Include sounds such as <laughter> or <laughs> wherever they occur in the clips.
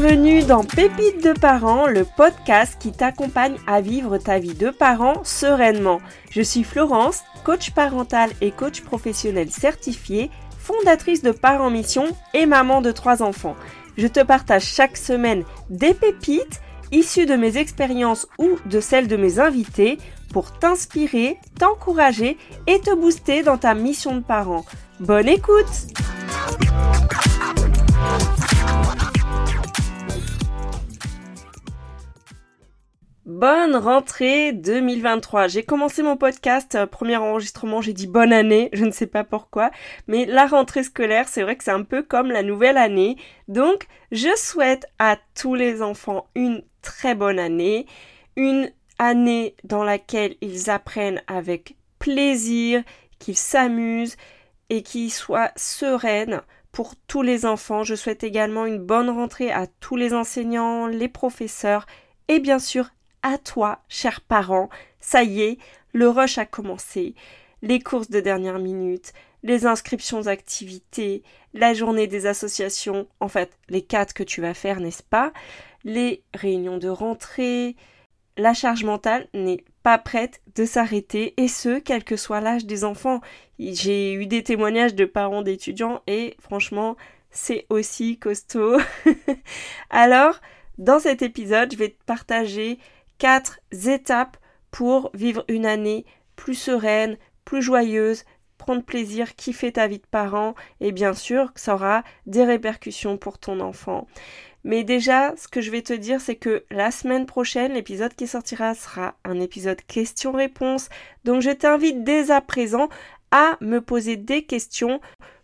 Bienvenue dans Pépites de parents, le podcast qui t'accompagne à vivre ta vie de parent sereinement. Je suis Florence, coach parental et coach professionnel certifié, fondatrice de Parents Mission et maman de trois enfants. Je te partage chaque semaine des pépites issues de mes expériences ou de celles de mes invités pour t'inspirer, t'encourager et te booster dans ta mission de parent. Bonne écoute Bonne rentrée 2023. J'ai commencé mon podcast, euh, premier enregistrement, j'ai dit bonne année, je ne sais pas pourquoi, mais la rentrée scolaire, c'est vrai que c'est un peu comme la nouvelle année. Donc, je souhaite à tous les enfants une très bonne année, une année dans laquelle ils apprennent avec plaisir, qu'ils s'amusent et qu'ils soient sereines pour tous les enfants. Je souhaite également une bonne rentrée à tous les enseignants, les professeurs et bien sûr à toi, chers parents. Ça y est, le rush a commencé. Les courses de dernière minute, les inscriptions d'activités, la journée des associations, en fait, les quatre que tu vas faire, n'est-ce pas? Les réunions de rentrée. La charge mentale n'est pas prête de s'arrêter, et ce, quel que soit l'âge des enfants. J'ai eu des témoignages de parents d'étudiants, et franchement, c'est aussi costaud. <laughs> Alors, dans cet épisode, je vais te partager quatre étapes pour vivre une année plus sereine, plus joyeuse, prendre plaisir, kiffer ta vie de parent et bien sûr que ça aura des répercussions pour ton enfant. Mais déjà, ce que je vais te dire, c'est que la semaine prochaine, l'épisode qui sortira sera un épisode questions-réponses. Donc je t'invite dès à présent à me poser des questions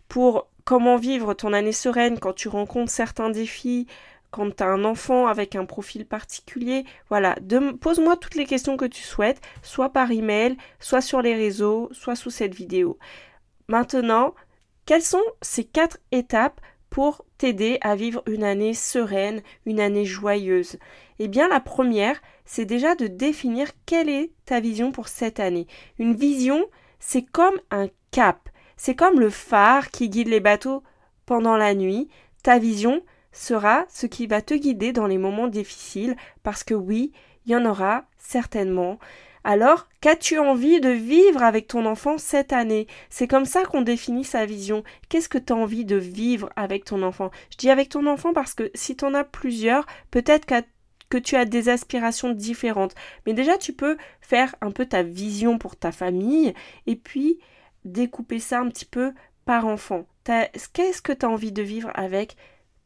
pour comment vivre ton année sereine quand tu rencontres certains défis, quand tu as un enfant avec un profil particulier, voilà, pose-moi toutes les questions que tu souhaites, soit par email, soit sur les réseaux, soit sous cette vidéo. Maintenant, quelles sont ces quatre étapes pour t'aider à vivre une année sereine, une année joyeuse? Eh bien, la première, c'est déjà de définir quelle est ta vision pour cette année. Une vision, c'est comme un cap, c'est comme le phare qui guide les bateaux pendant la nuit. Ta vision, sera ce qui va te guider dans les moments difficiles, parce que oui, il y en aura certainement. Alors, qu'as-tu envie de vivre avec ton enfant cette année? C'est comme ça qu'on définit sa vision. Qu'est-ce que tu as envie de vivre avec ton enfant? Je dis avec ton enfant parce que si tu en as plusieurs, peut-être que tu as des aspirations différentes. Mais déjà, tu peux faire un peu ta vision pour ta famille et puis découper ça un petit peu par enfant. Qu'est-ce que tu as envie de vivre avec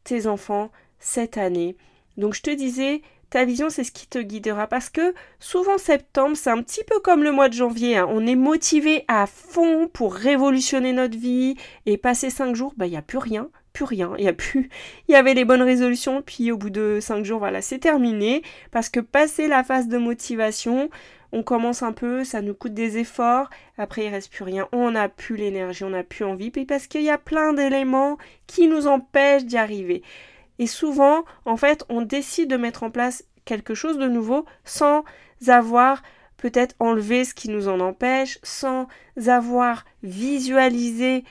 tes enfants cette année. Donc je te disais, ta vision, c'est ce qui te guidera parce que souvent septembre, c'est un petit peu comme le mois de janvier. Hein. On est motivé à fond pour révolutionner notre vie et passer cinq jours, bah il n'y a plus rien, plus rien. Il y a plus, <laughs> il y avait les bonnes résolutions, puis au bout de cinq jours, voilà, c'est terminé parce que passer la phase de motivation, on commence un peu, ça nous coûte des efforts, après il reste plus rien, on n'a plus l'énergie, on n'a plus envie, puis parce qu'il y a plein d'éléments qui nous empêchent d'y arriver. Et souvent, en fait, on décide de mettre en place quelque chose de nouveau sans avoir peut-être enlevé ce qui nous en empêche, sans avoir visualisé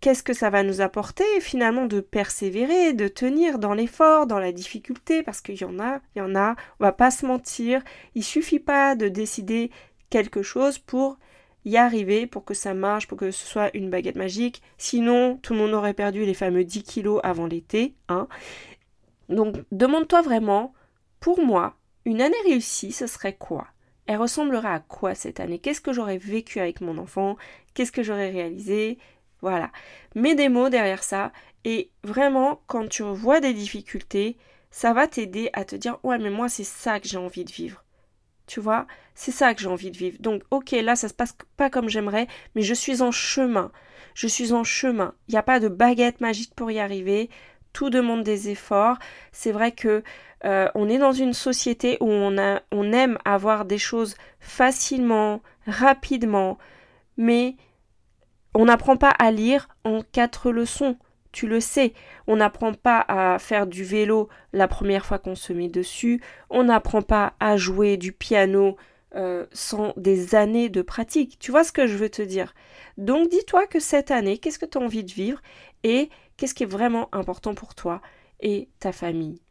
qu'est-ce que ça va nous apporter finalement de persévérer, de tenir dans l'effort, dans la difficulté, parce qu'il y en a, il y en a, on va pas se mentir, il suffit pas de décider quelque chose pour y arriver, pour que ça marche, pour que ce soit une baguette magique, sinon tout le monde aurait perdu les fameux 10 kilos avant l'été, hein. Donc demande-toi vraiment, pour moi, une année réussie, ce serait quoi? Elle ressemblera à quoi cette année? Qu'est-ce que j'aurais vécu avec mon enfant? Qu'est-ce que j'aurais réalisé? Voilà. Mets des mots derrière ça et vraiment, quand tu vois des difficultés, ça va t'aider à te dire Ouais, mais moi, c'est ça que j'ai envie de vivre. Tu vois? C'est ça que j'ai envie de vivre. Donc, ok, là, ça se passe pas comme j'aimerais, mais je suis en chemin. Je suis en chemin. Il n'y a pas de baguette magique pour y arriver. Tout demande des efforts. C'est vrai que euh, on est dans une société où on, a, on aime avoir des choses facilement, rapidement, mais on n'apprend pas à lire en quatre leçons, tu le sais. On n'apprend pas à faire du vélo la première fois qu'on se met dessus. On n'apprend pas à jouer du piano euh, sans des années de pratique. Tu vois ce que je veux te dire? Donc dis-toi que cette année, qu'est-ce que tu as envie de vivre et qu'est-ce qui est vraiment important pour toi et ta famille?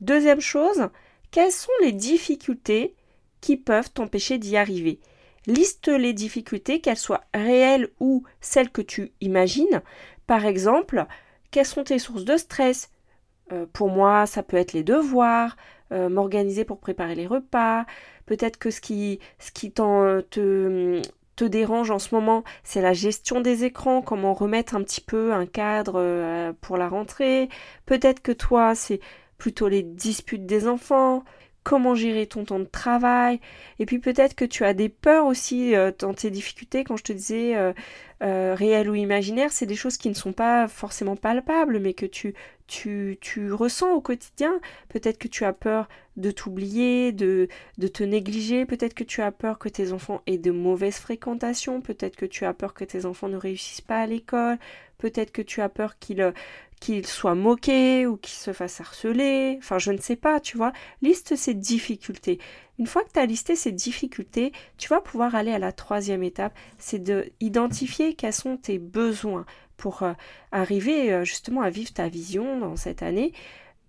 Deuxième chose, quelles sont les difficultés qui peuvent t'empêcher d'y arriver? Liste les difficultés, qu'elles soient réelles ou celles que tu imagines. Par exemple, quelles sont tes sources de stress? Euh, Pour moi, ça peut être les devoirs, euh, m'organiser pour préparer les repas. Peut-être que ce qui, te dérange en ce moment, c'est la gestion des écrans, comment remettre un petit peu un cadre euh, pour la rentrée. Peut-être que toi, c'est plutôt les disputes des enfants comment gérer ton temps de travail. Et puis peut-être que tu as des peurs aussi euh, dans tes difficultés. Quand je te disais euh, euh, réel ou imaginaire, c'est des choses qui ne sont pas forcément palpables, mais que tu, tu, tu ressens au quotidien. Peut-être que tu as peur de t'oublier, de, de te négliger. Peut-être que tu as peur que tes enfants aient de mauvaises fréquentations. Peut-être que tu as peur que tes enfants ne réussissent pas à l'école. Peut-être que tu as peur qu'ils qu'il soit moqué ou qu'il se fasse harceler, enfin je ne sais pas, tu vois, liste ces difficultés. Une fois que tu as listé ces difficultés, tu vas pouvoir aller à la troisième étape, c'est de identifier quels sont tes besoins pour euh, arriver euh, justement à vivre ta vision dans cette année.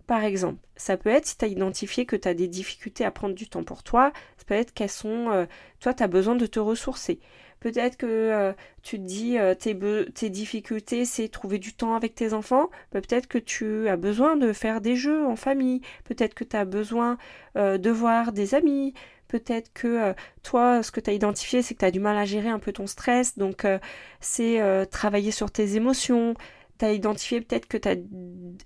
Par exemple, ça peut être si tu as identifié que tu as des difficultés à prendre du temps pour toi, ça peut être qu'elles sont, euh, toi tu as besoin de te ressourcer. Peut-être que euh, tu te dis euh, tes, tes, difficultés, c'est trouver du temps avec tes enfants. Bah, peut-être que tu as besoin de faire des jeux en famille. Peut-être que tu as besoin euh, de voir des amis. Peut-être que toi, ce que tu as identifié, c'est que tu as du mal à gérer un peu ton stress. Donc, c'est travailler sur tes émotions, identifié peut-être que tu as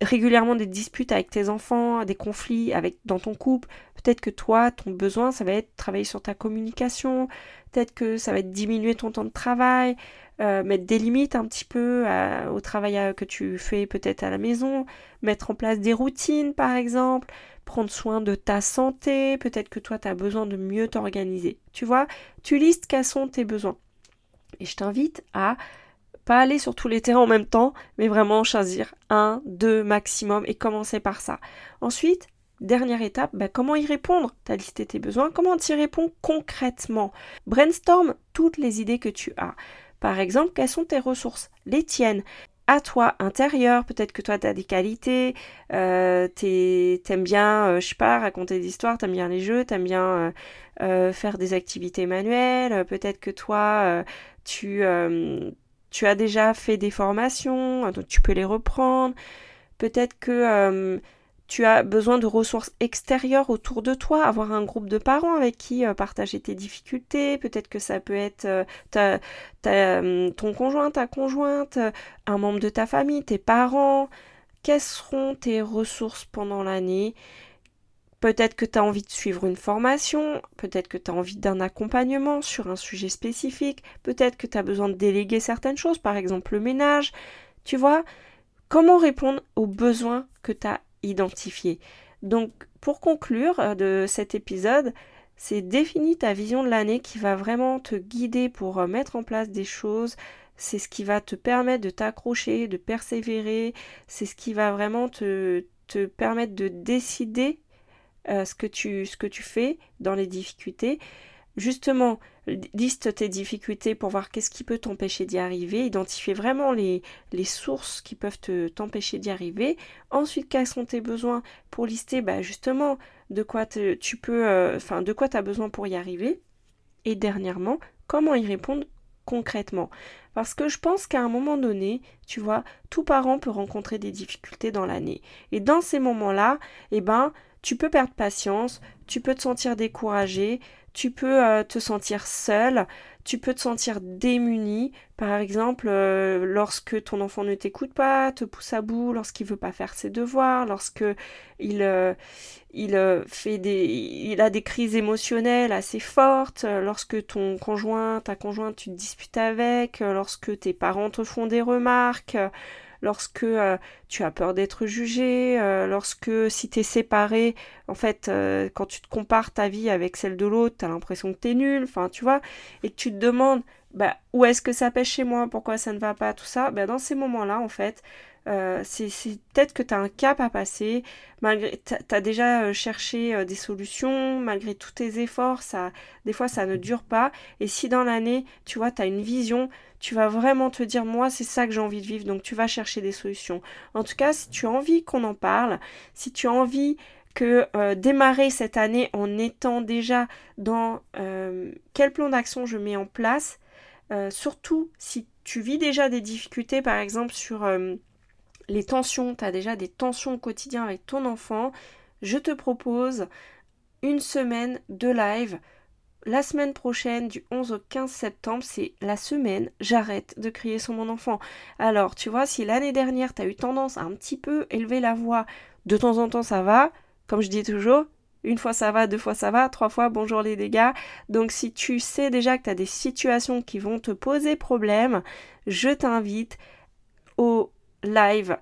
régulièrement des disputes avec tes enfants, des conflits dans ton couple. Peut-être que toi, ton besoin, ça va être travailler sur ta communication. Peut-être que ça va être diminuer ton temps de travail, euh, mettre des limites un petit peu au travail euh, que tu fais peut-être à la maison, mettre en place des routines par exemple, prendre soin de ta santé. Peut-être que toi, tu as besoin de mieux t'organiser. Tu vois, tu listes quels sont tes besoins. Et je t'invite à pas aller sur tous les terrains en même temps, mais vraiment choisir un, deux maximum et commencer par ça. Ensuite, dernière étape, bah, comment y répondre? Tu as listé tes besoins, comment tu y réponds concrètement? Brainstorm toutes les idées que tu as. Par exemple, quelles sont tes ressources? Les tiennes à toi intérieur, peut-être que toi tu as des qualités, euh, t'aimes bien, euh, je sais pas, raconter des histoires, t'aimes bien les jeux, t'aimes bien euh, euh, faire des activités manuelles, peut-être que toi tu tu as déjà fait des formations, hein, donc tu peux les reprendre. Peut-être que euh, tu as besoin de ressources extérieures autour de toi, avoir un groupe de parents avec qui euh, partager tes difficultés. Peut-être que ça peut être euh, ton conjoint, ta conjointe, un membre de ta famille, tes parents. Quelles seront tes ressources pendant l'année? Peut-être que tu as envie de suivre une formation, peut-être que tu as envie d'un accompagnement sur un sujet spécifique, peut-être que tu as besoin de déléguer certaines choses, par exemple le ménage. Tu vois, comment répondre aux besoins que tu as identifiés? Donc, pour conclure euh, de cet épisode, c'est définir ta vision de l'année qui va vraiment te guider pour euh, mettre en place des choses. C'est ce qui va te permettre de t'accrocher, de persévérer. C'est ce qui va vraiment te, te permettre de décider euh, ce, que tu, fais dans les difficultés. Justement, liste tes difficultés pour voir qu'est-ce qui peut t'empêcher d'y arriver, identifier vraiment les, sources qui peuvent te, t'empêcher d'y arriver. Ensuite, quels sont tes besoins pour lister? Bah, justement de quoi tu peux, euh, enfin de quoi tu as besoin pour y arriver? Et dernièrement, comment y répondre concrètement? Parce que je pense qu'à un moment donné, tu vois, tout parent peut rencontrer des difficultés dans l'année. Et dans ces moments-là, eh ben, tu peux perdre patience, tu peux te sentir découragé, tu peux euh, te sentir seul, tu peux te sentir démuni, par exemple euh, lorsque ton enfant ne t'écoute pas, te pousse à bout, lorsqu'il veut pas faire ses devoirs, lorsque il, euh, fait des il a des crises émotionnelles assez fortes, lorsque ton conjoint, ta conjointe tu te disputes avec, lorsque tes parents te font des remarques, lorsque euh, tu as peur d'être jugé, euh, lorsque si tu es séparé, en fait, euh, quand tu te compares ta vie avec celle de l'autre, tu as l'impression que tu es nul, enfin, tu vois, et que tu te demandes, bah, où est-ce que ça pêche chez moi, pourquoi ça ne va pas, tout ça, bah, dans ces moments-là, en fait, c'est peut-être que tu as un cap à passer, malgré tu as déjà cherché des solutions, malgré tous tes efforts, ça des fois ça ne dure pas et si dans l'année, tu vois, tu as une vision, tu vas vraiment te dire moi c'est ça que j'ai envie de vivre donc tu vas chercher des solutions. En tout cas, si tu as envie qu'on en parle, si tu as envie que euh, démarrer cette année en étant déjà dans euh, quel plan d'action je mets en place, surtout si tu vis déjà des difficultés, par exemple sur les tensions, tu as déjà des tensions au quotidien avec ton enfant, je te propose une semaine de live la semaine prochaine, du 11 au 15 septembre, c'est la semaine, j'arrête de crier sur mon enfant. Alors, tu vois, si l'année dernière, tu as eu tendance à un petit peu élever la voix, de temps en temps ça va, comme je dis toujours, une fois ça va, deux fois ça va, trois fois bonjour les dégâts. Donc si tu sais déjà que tu des situations qui vont te poser problème, je t'invite au live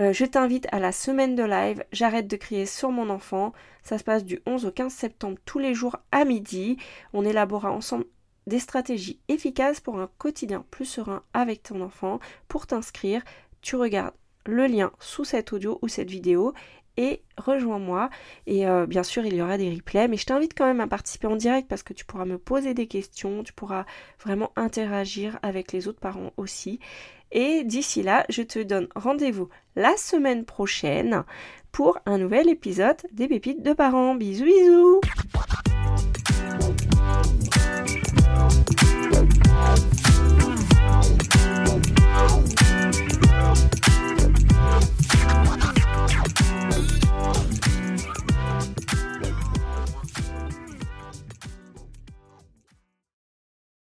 euh, je t'invite à la semaine de live. J'arrête de crier sur mon enfant. Ça se passe du 11 au 15 septembre tous les jours à midi. On élaborera ensemble des stratégies efficaces pour un quotidien plus serein avec ton enfant. Pour t'inscrire, tu regardes le lien sous cet audio ou cette vidéo et rejoins-moi. Et euh, bien sûr, il y aura des replays, mais je t'invite quand même à participer en direct parce que tu pourras me poser des questions, tu pourras vraiment interagir avec les autres parents aussi. Et d'ici là, je te donne rendez-vous la semaine prochaine pour un nouvel épisode des pépites de parents. Bisous bisous